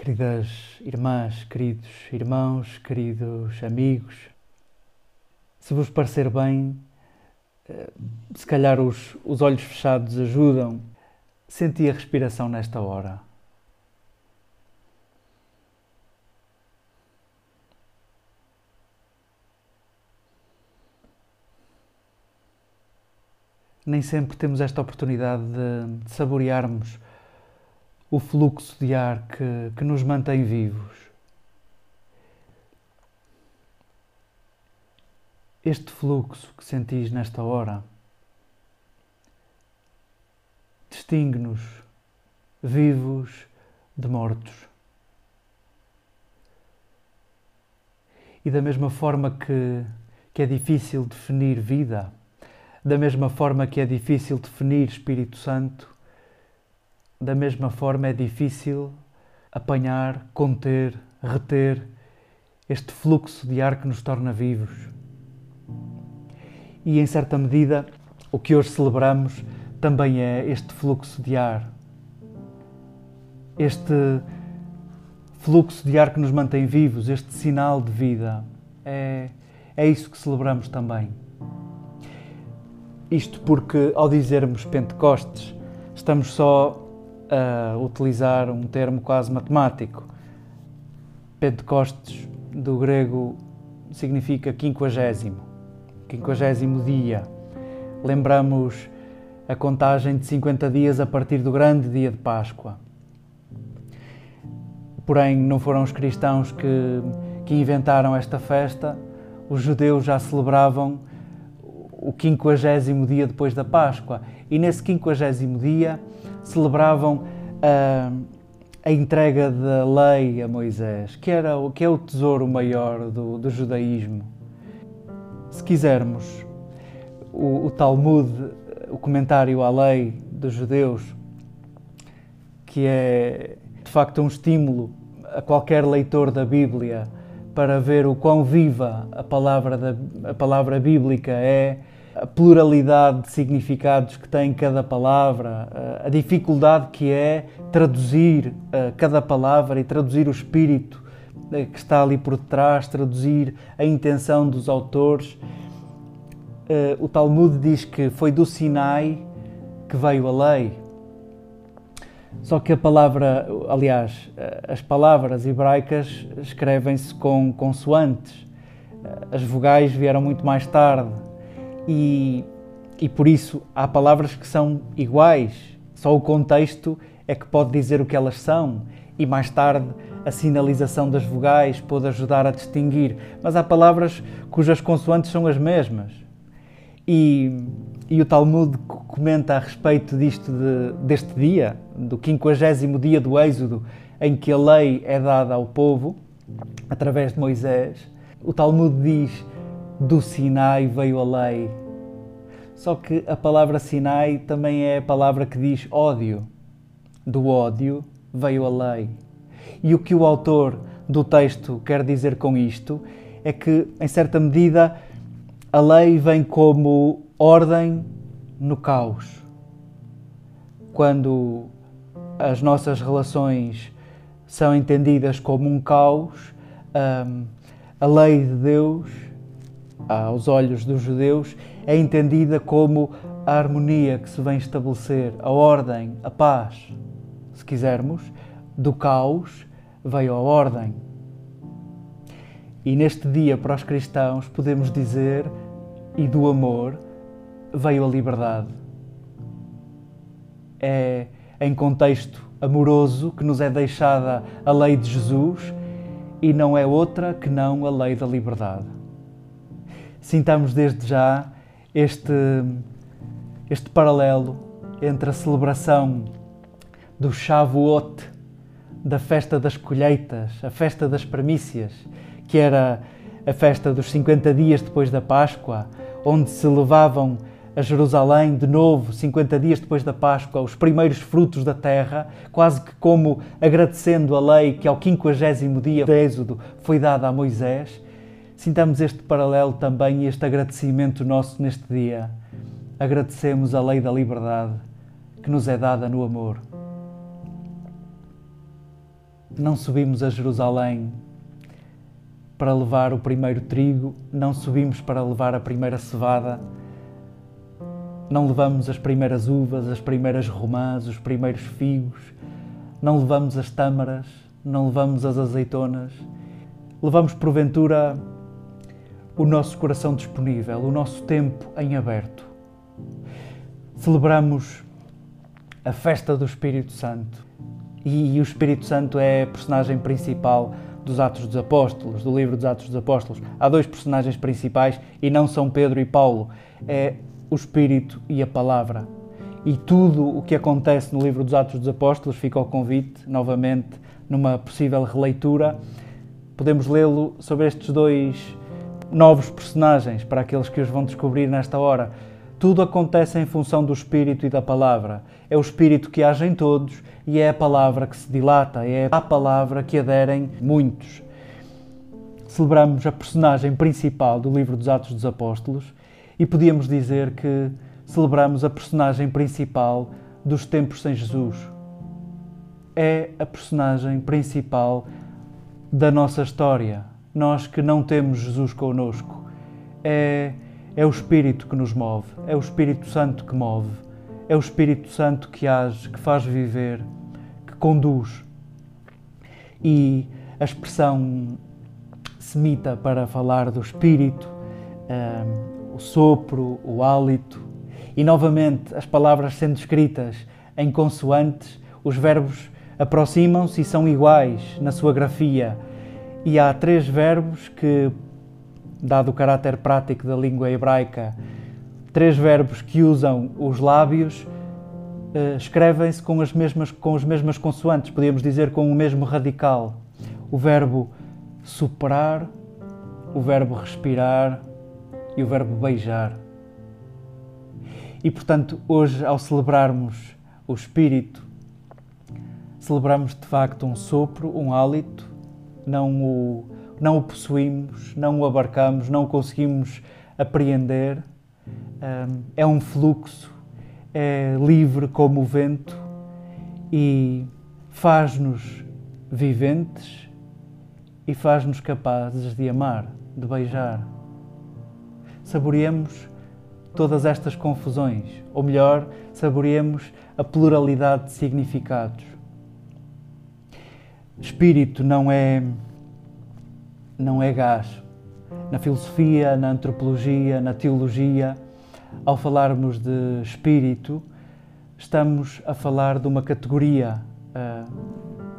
Queridas irmãs, queridos irmãos, queridos amigos, se vos parecer bem, eh, se calhar os, os olhos fechados ajudam. Senti a respiração nesta hora. Nem sempre temos esta oportunidade de, de saborearmos o fluxo de ar que, que nos mantém vivos. Este fluxo que sentis nesta hora distingue-nos vivos de mortos. E da mesma forma que, que é difícil definir vida, da mesma forma que é difícil definir Espírito Santo, da mesma forma é difícil apanhar, conter, reter este fluxo de ar que nos torna vivos. E em certa medida, o que hoje celebramos também é este fluxo de ar. Este fluxo de ar que nos mantém vivos, este sinal de vida. É, é isso que celebramos também. Isto porque, ao dizermos Pentecostes, estamos só a utilizar um termo quase matemático. Pentecostes, do grego, significa quinquagésimo, quinquagésimo dia. Lembramos a contagem de 50 dias a partir do grande dia de Páscoa. Porém, não foram os cristãos que, que inventaram esta festa, os judeus já celebravam o quinquagésimo dia depois da Páscoa. E nesse quinquagésimo dia celebravam a, a entrega da lei a Moisés, que, era, que é o tesouro maior do, do judaísmo. Se quisermos, o, o Talmud, o comentário à lei dos judeus, que é de facto um estímulo a qualquer leitor da Bíblia para ver o quão viva a palavra, da, a palavra bíblica é, a pluralidade de significados que tem cada palavra, a dificuldade que é traduzir eh, cada palavra e traduzir o espírito eh, que está ali por detrás, traduzir a intenção dos autores. Eh, o Talmud diz que foi do Sinai que veio a lei. Só que a palavra, aliás, as palavras hebraicas escrevem-se com consoantes. As vogais vieram muito mais tarde e, e por isso há palavras que são iguais, só o contexto é que pode dizer o que elas são e mais tarde a sinalização das vogais pode ajudar a distinguir, mas há palavras cujas consoantes são as mesmas. E, e o Talmud comenta a respeito disto de, deste dia, do quinquagésimo dia do Êxodo, em que a lei é dada ao povo através de Moisés. O Talmud diz do Sinai veio a lei. Só que a palavra Sinai também é a palavra que diz ódio. Do ódio veio a lei. E o que o autor do texto quer dizer com isto é que, em certa medida, a lei vem como ordem no caos. Quando as nossas relações são entendidas como um caos, hum, a lei de Deus aos olhos dos judeus, é entendida como a harmonia que se vem estabelecer, a ordem, a paz. Se quisermos, do caos veio a ordem. E neste dia, para os cristãos, podemos dizer, e do amor veio a liberdade. É em contexto amoroso que nos é deixada a lei de Jesus e não é outra que não a lei da liberdade sintamos desde já este, este paralelo entre a celebração do Shavuot, da festa das colheitas, a festa das primícias, que era a festa dos 50 dias depois da Páscoa, onde se levavam a Jerusalém de novo, 50 dias depois da Páscoa, os primeiros frutos da terra, quase que como agradecendo a lei que ao 50 dia do Êxodo foi dada a Moisés Sintamos este paralelo também e este agradecimento nosso neste dia. Agradecemos a lei da liberdade que nos é dada no amor. Não subimos a Jerusalém para levar o primeiro trigo, não subimos para levar a primeira cevada, não levamos as primeiras uvas, as primeiras romãs, os primeiros figos, não levamos as tâmaras, não levamos as azeitonas, levamos porventura o nosso coração disponível, o nosso tempo em aberto. Celebramos a festa do Espírito Santo e o Espírito Santo é a personagem principal dos Atos dos Apóstolos, do livro dos Atos dos Apóstolos. Há dois personagens principais e não são Pedro e Paulo. É o Espírito e a Palavra. E tudo o que acontece no livro dos Atos dos Apóstolos fica ao convite, novamente, numa possível releitura. Podemos lê-lo sobre estes dois novos personagens, para aqueles que os vão descobrir nesta hora. Tudo acontece em função do Espírito e da Palavra. É o Espírito que age em todos e é a Palavra que se dilata, é à Palavra que aderem muitos. Celebramos a personagem principal do livro dos Atos dos Apóstolos e podíamos dizer que celebramos a personagem principal dos tempos sem Jesus. É a personagem principal da nossa história. Nós que não temos Jesus conosco. É é o Espírito que nos move, é o Espírito Santo que move, é o Espírito Santo que age, que faz viver, que conduz. E a expressão semita para falar do Espírito, um, o sopro, o hálito, e novamente as palavras sendo escritas em consoantes, os verbos aproximam-se e são iguais na sua grafia. E há três verbos que dado o caráter prático da língua hebraica, três verbos que usam os lábios uh, escrevem-se com as mesmas com as mesmas consoantes, podíamos dizer com o mesmo radical. O verbo soprar, o verbo respirar e o verbo beijar. E portanto, hoje ao celebrarmos o espírito, celebramos de facto um sopro, um hálito, não o não o possuímos, não o abarcamos, não o conseguimos apreender. É um fluxo, é livre como o vento e faz-nos viventes e faz-nos capazes de amar, de beijar. Saboreemos todas estas confusões, ou melhor, saboreemos a pluralidade de significados. Espírito não é não é gás. Na filosofia, na antropologia, na teologia, ao falarmos de espírito, estamos a falar de uma categoria uh,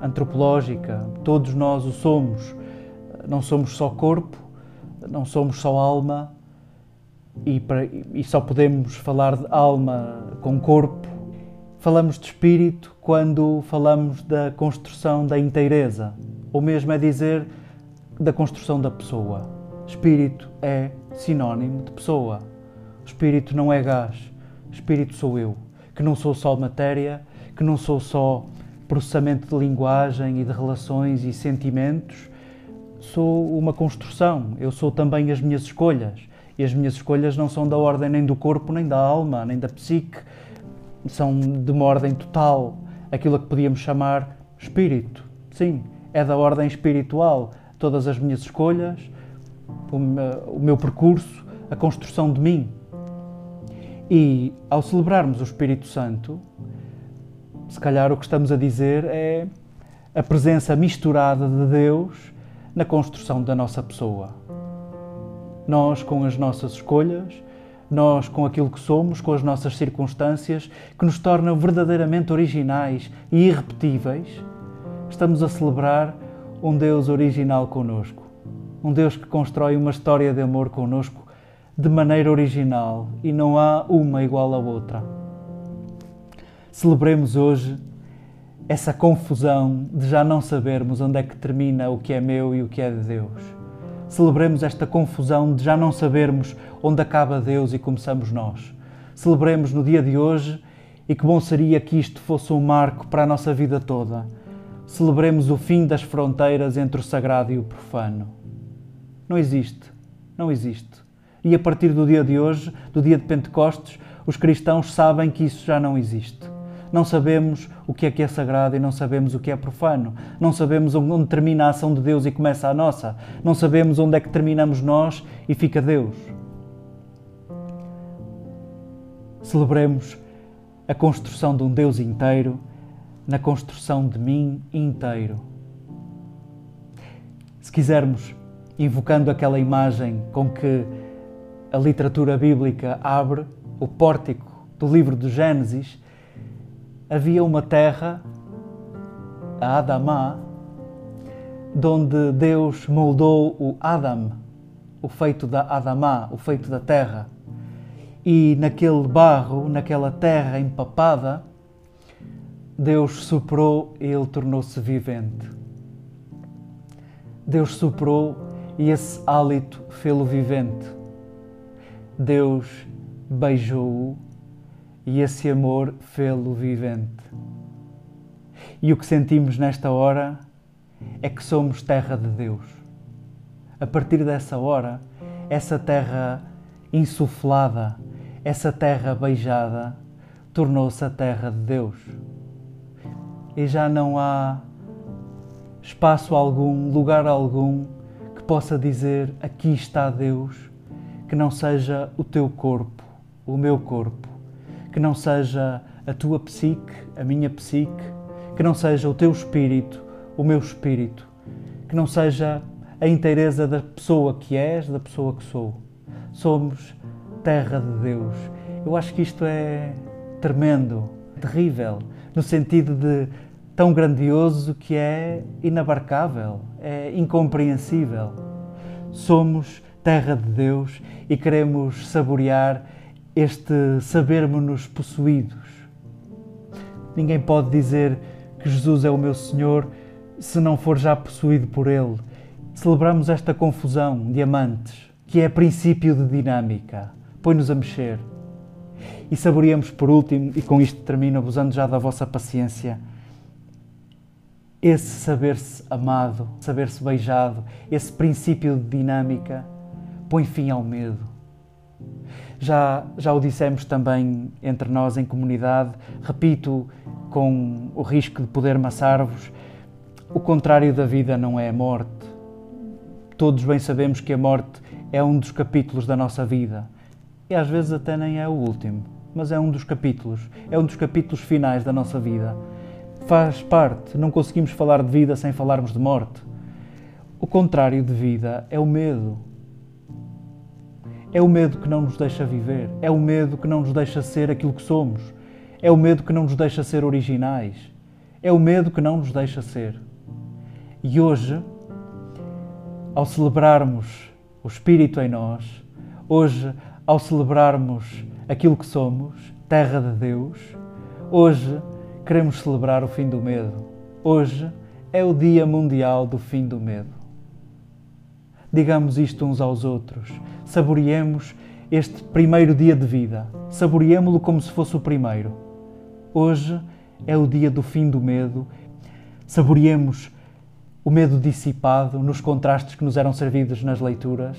antropológica. Todos nós o somos. Não somos só corpo, não somos só alma e, para, e só podemos falar de alma com corpo. Falamos de espírito quando falamos da construção da inteireza, ou mesmo é dizer da construção da pessoa. Espírito é sinónimo de pessoa. Espírito não é gás. Espírito sou eu, que não sou só matéria, que não sou só processamento de linguagem e de relações e sentimentos. Sou uma construção. Eu sou também as minhas escolhas. E as minhas escolhas não são da ordem nem do corpo, nem da alma, nem da psique. São de uma ordem total. Aquilo a que podíamos chamar espírito. Sim, é da ordem espiritual todas as minhas escolhas, o meu percurso, a construção de mim. E ao celebrarmos o Espírito Santo, se calhar o que estamos a dizer é a presença misturada de Deus na construção da nossa pessoa. Nós, com as nossas escolhas, nós, com aquilo que somos, com as nossas circunstâncias, que nos tornam verdadeiramente originais e irrepetíveis, estamos a celebrar um Deus original conosco, um Deus que constrói uma história de amor conosco de maneira original e não há uma igual à outra. Celebremos hoje essa confusão de já não sabermos onde é que termina o que é meu e o que é de Deus. Celebremos esta confusão de já não sabermos onde acaba Deus e começamos nós. Celebremos no dia de hoje e que bom seria que isto fosse um marco para a nossa vida toda celebremos o fim das fronteiras entre o sagrado e o profano. Não existe, não existe. E a partir do dia de hoje, do dia de Pentecostes, os cristãos sabem que isso já não existe. Não sabemos o que é que é sagrado e não sabemos o que é profano. Não sabemos onde termina a ação de Deus e começa a nossa. Não sabemos onde é que terminamos nós e fica Deus. Celebremos a construção de um Deus inteiro na construção de mim inteiro. Se quisermos, invocando aquela imagem com que a literatura bíblica abre o pórtico do livro do Gênesis, havia uma terra, a Adamá, onde Deus moldou o Adam, o feito da Adamá, o feito da terra. E naquele barro, naquela terra empapada, Deus soprou e ele tornou-se vivente. Deus soprou e esse hálito fê-lo vivente. Deus beijou-o e esse amor fê-lo vivente. E o que sentimos nesta hora é que somos terra de Deus. A partir dessa hora, essa terra insuflada, essa terra beijada, tornou-se a terra de Deus. E já não há espaço algum, lugar algum que possa dizer aqui está Deus, que não seja o teu corpo, o meu corpo, que não seja a tua psique, a minha psique, que não seja o teu espírito, o meu espírito, que não seja a inteireza da pessoa que és, da pessoa que sou. Somos terra de Deus. Eu acho que isto é tremendo, terrível, no sentido de tão grandioso que é inabarcável, é incompreensível. Somos terra de Deus e queremos saborear este sabermos-nos possuídos. Ninguém pode dizer que Jesus é o meu Senhor se não for já possuído por Ele. Celebramos esta confusão de amantes, que é princípio de dinâmica, põe-nos a mexer. E saboreamos por último, e com isto termino, abusando já da vossa paciência, esse saber-se amado, saber-se beijado, esse princípio de dinâmica, põe fim ao medo. Já, já o dissemos também entre nós em comunidade, repito com o risco de poder maçar-vos, o contrário da vida não é a morte. Todos bem sabemos que a morte é um dos capítulos da nossa vida e às vezes até nem é o último, mas é um dos capítulos, é um dos capítulos finais da nossa vida. Faz parte, não conseguimos falar de vida sem falarmos de morte. O contrário de vida é o medo. É o medo que não nos deixa viver, é o medo que não nos deixa ser aquilo que somos, é o medo que não nos deixa ser originais, é o medo que não nos deixa ser. E hoje, ao celebrarmos o Espírito em nós, hoje, ao celebrarmos aquilo que somos, terra de Deus, hoje queremos celebrar o fim do medo. Hoje é o Dia Mundial do Fim do Medo. Digamos isto uns aos outros. Saboreemos este primeiro dia de vida. Saboreemo-lo como se fosse o primeiro. Hoje é o dia do fim do medo. Saboreemos o medo dissipado nos contrastes que nos eram servidos nas leituras.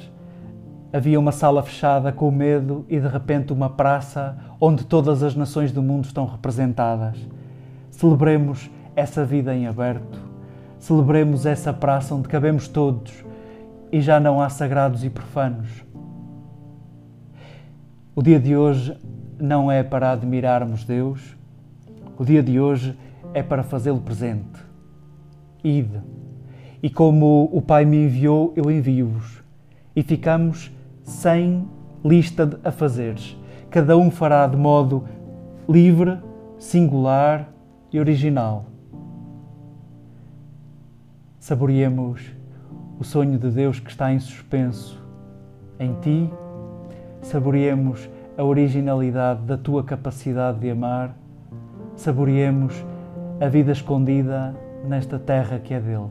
Havia uma sala fechada com o medo e de repente uma praça onde todas as nações do mundo estão representadas. Celebremos essa vida em aberto. Celebremos essa praça onde cabemos todos e já não há sagrados e profanos. O dia de hoje não é para admirarmos Deus, o dia de hoje é para fazê-lo presente. Ide. E como o Pai me enviou, eu envio-vos. E ficamos sem lista de afazeres. Cada um fará de modo livre, singular e original. Saboreemos o sonho de Deus que está em suspenso em ti, saboreemos a originalidade da tua capacidade de amar, saboreemos a vida escondida nesta terra que é dele.